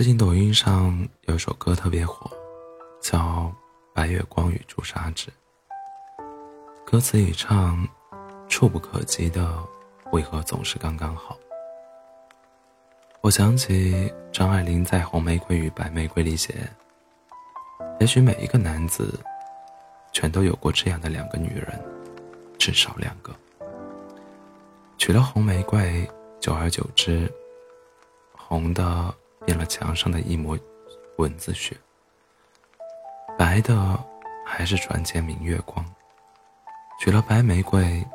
最近抖音上有一首歌特别火，叫《白月光与朱砂痣》。歌词里唱：“触不可及的，为何总是刚刚好？”我想起张爱玲在《红玫瑰与白玫瑰》里写：“也许每一个男子，全都有过这样的两个女人，至少两个。娶了红玫瑰，久而久之，红的。”变了墙上的一抹蚊子血，白的还是船前明月光。取了白玫瑰，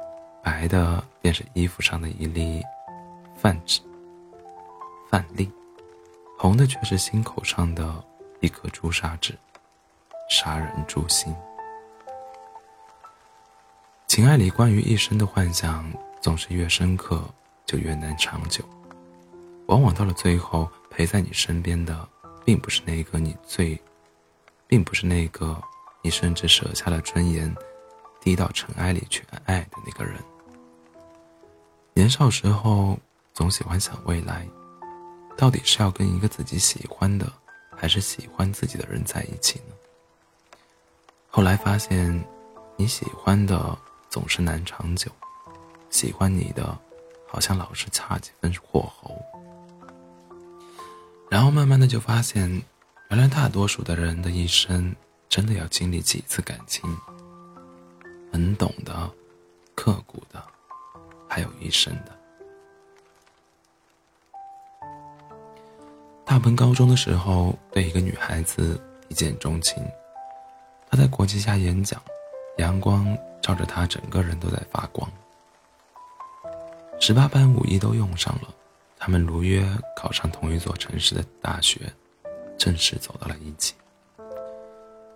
白的便是衣服上的一粒泛指泛粒，红的却是心口上的一颗朱砂痣，杀人诛心。情爱里关于一生的幻想，总是越深刻就越难长久，往往到了最后。陪在你身边的，并不是那个你最，并不是那个你甚至舍下了尊严，低到尘埃里去爱的那个人。年少时候总喜欢想未来，到底是要跟一个自己喜欢的，还是喜欢自己的人在一起呢？后来发现，你喜欢的总是难长久，喜欢你的，好像老是差几分火候。然后慢慢的就发现，原来大多数的人的一生，真的要经历几次感情，很懂的，刻骨的，还有一生的。大鹏高中的时候对一个女孩子一见钟情，他在国旗下演讲，阳光照着他整个人都在发光。十八般武艺都用上了。他们如约考上同一座城市的大学，正式走到了一起。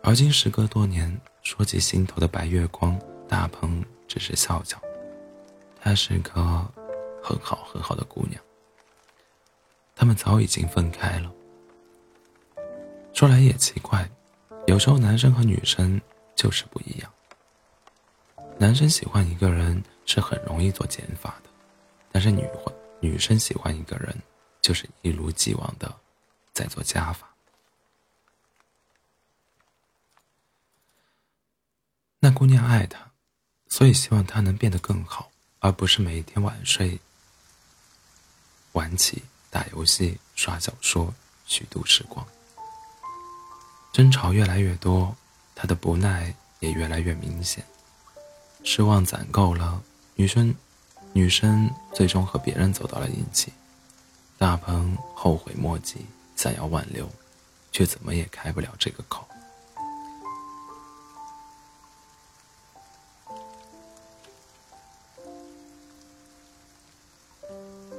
而今时隔多年，说起心头的白月光，大鹏只是笑笑。她是个很好很好的姑娘。他们早已经分开了。说来也奇怪，有时候男生和女生就是不一样。男生喜欢一个人是很容易做减法的，但是女会。女生喜欢一个人，就是一如既往的在做加法。那姑娘爱他，所以希望他能变得更好，而不是每天晚睡、晚起、打游戏、刷小说、虚度时光。争吵越来越多，他的不耐也越来越明显。失望攒够了，女生。女生最终和别人走到了一起，大鹏后悔莫及，想要挽留，却怎么也开不了这个口。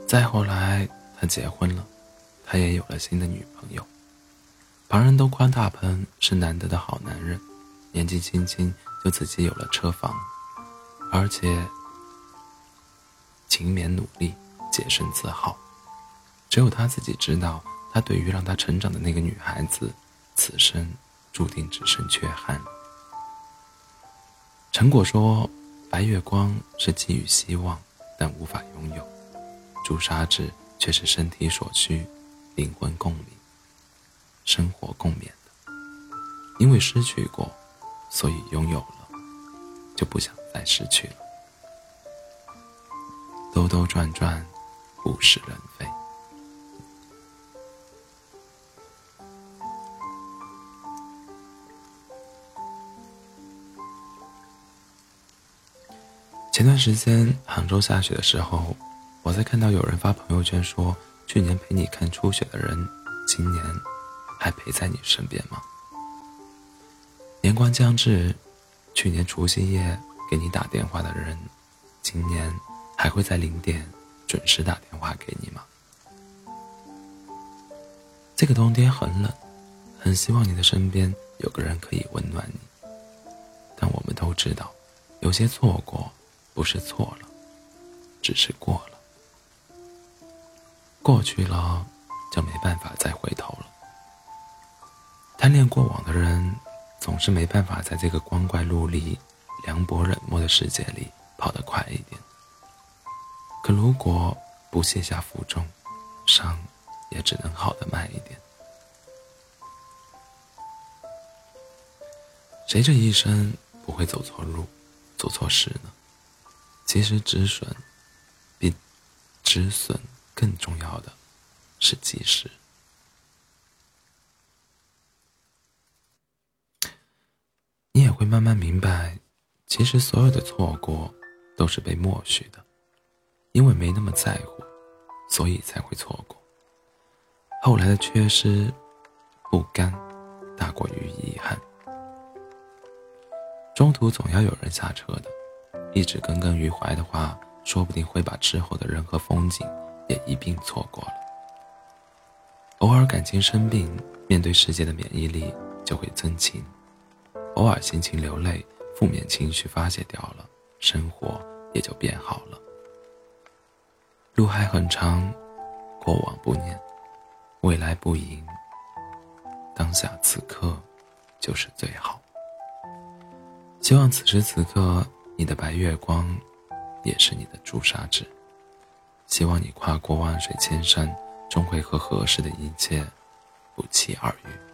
再后来，他结婚了，他也有了新的女朋友。旁人都夸大鹏是难得的好男人，年纪轻轻就自己有了车房，而且。勤勉努力，洁身自好，只有他自己知道，他对于让他成长的那个女孩子，此生注定只剩缺憾。陈果说：“白月光是寄予希望，但无法拥有；朱砂痣却是身体所需，灵魂共鸣，生活共勉的。因为失去过，所以拥有了，就不想再失去了。”兜兜转转，物是人非。前段时间杭州下雪的时候，我在看到有人发朋友圈说：“去年陪你看初雪的人，今年还陪在你身边吗？”年关将至，去年除夕夜给你打电话的人，今年。还会在零点准时打电话给你吗？这个冬天很冷，很希望你的身边有个人可以温暖你。但我们都知道，有些错过不是错了，只是过了。过去了，就没办法再回头了。贪恋过往的人，总是没办法在这个光怪陆离、凉薄冷漠的世界里跑得快一点。如果不卸下负重伤也只能好的慢一点。谁这一生不会走错路做错事呢？其实止损比止损更重要的是及时。你也会慢慢明白其实所有的错过都是被默许的。因为没那么在乎，所以才会错过。后来的缺失、不甘，大过于遗憾。中途总要有人下车的，一直耿耿于怀的话，说不定会把之后的人和风景也一并错过了。偶尔感情生病，面对世界的免疫力就会增强；偶尔心情流泪，负面情绪发泄掉了，生活也就变好了。路还很长，过往不念。未来不迎，当下此刻就是最好。希望此时此刻你的白月光，也是你的朱砂痣。希望你跨过万水千山，终会和合适的一切不期而遇。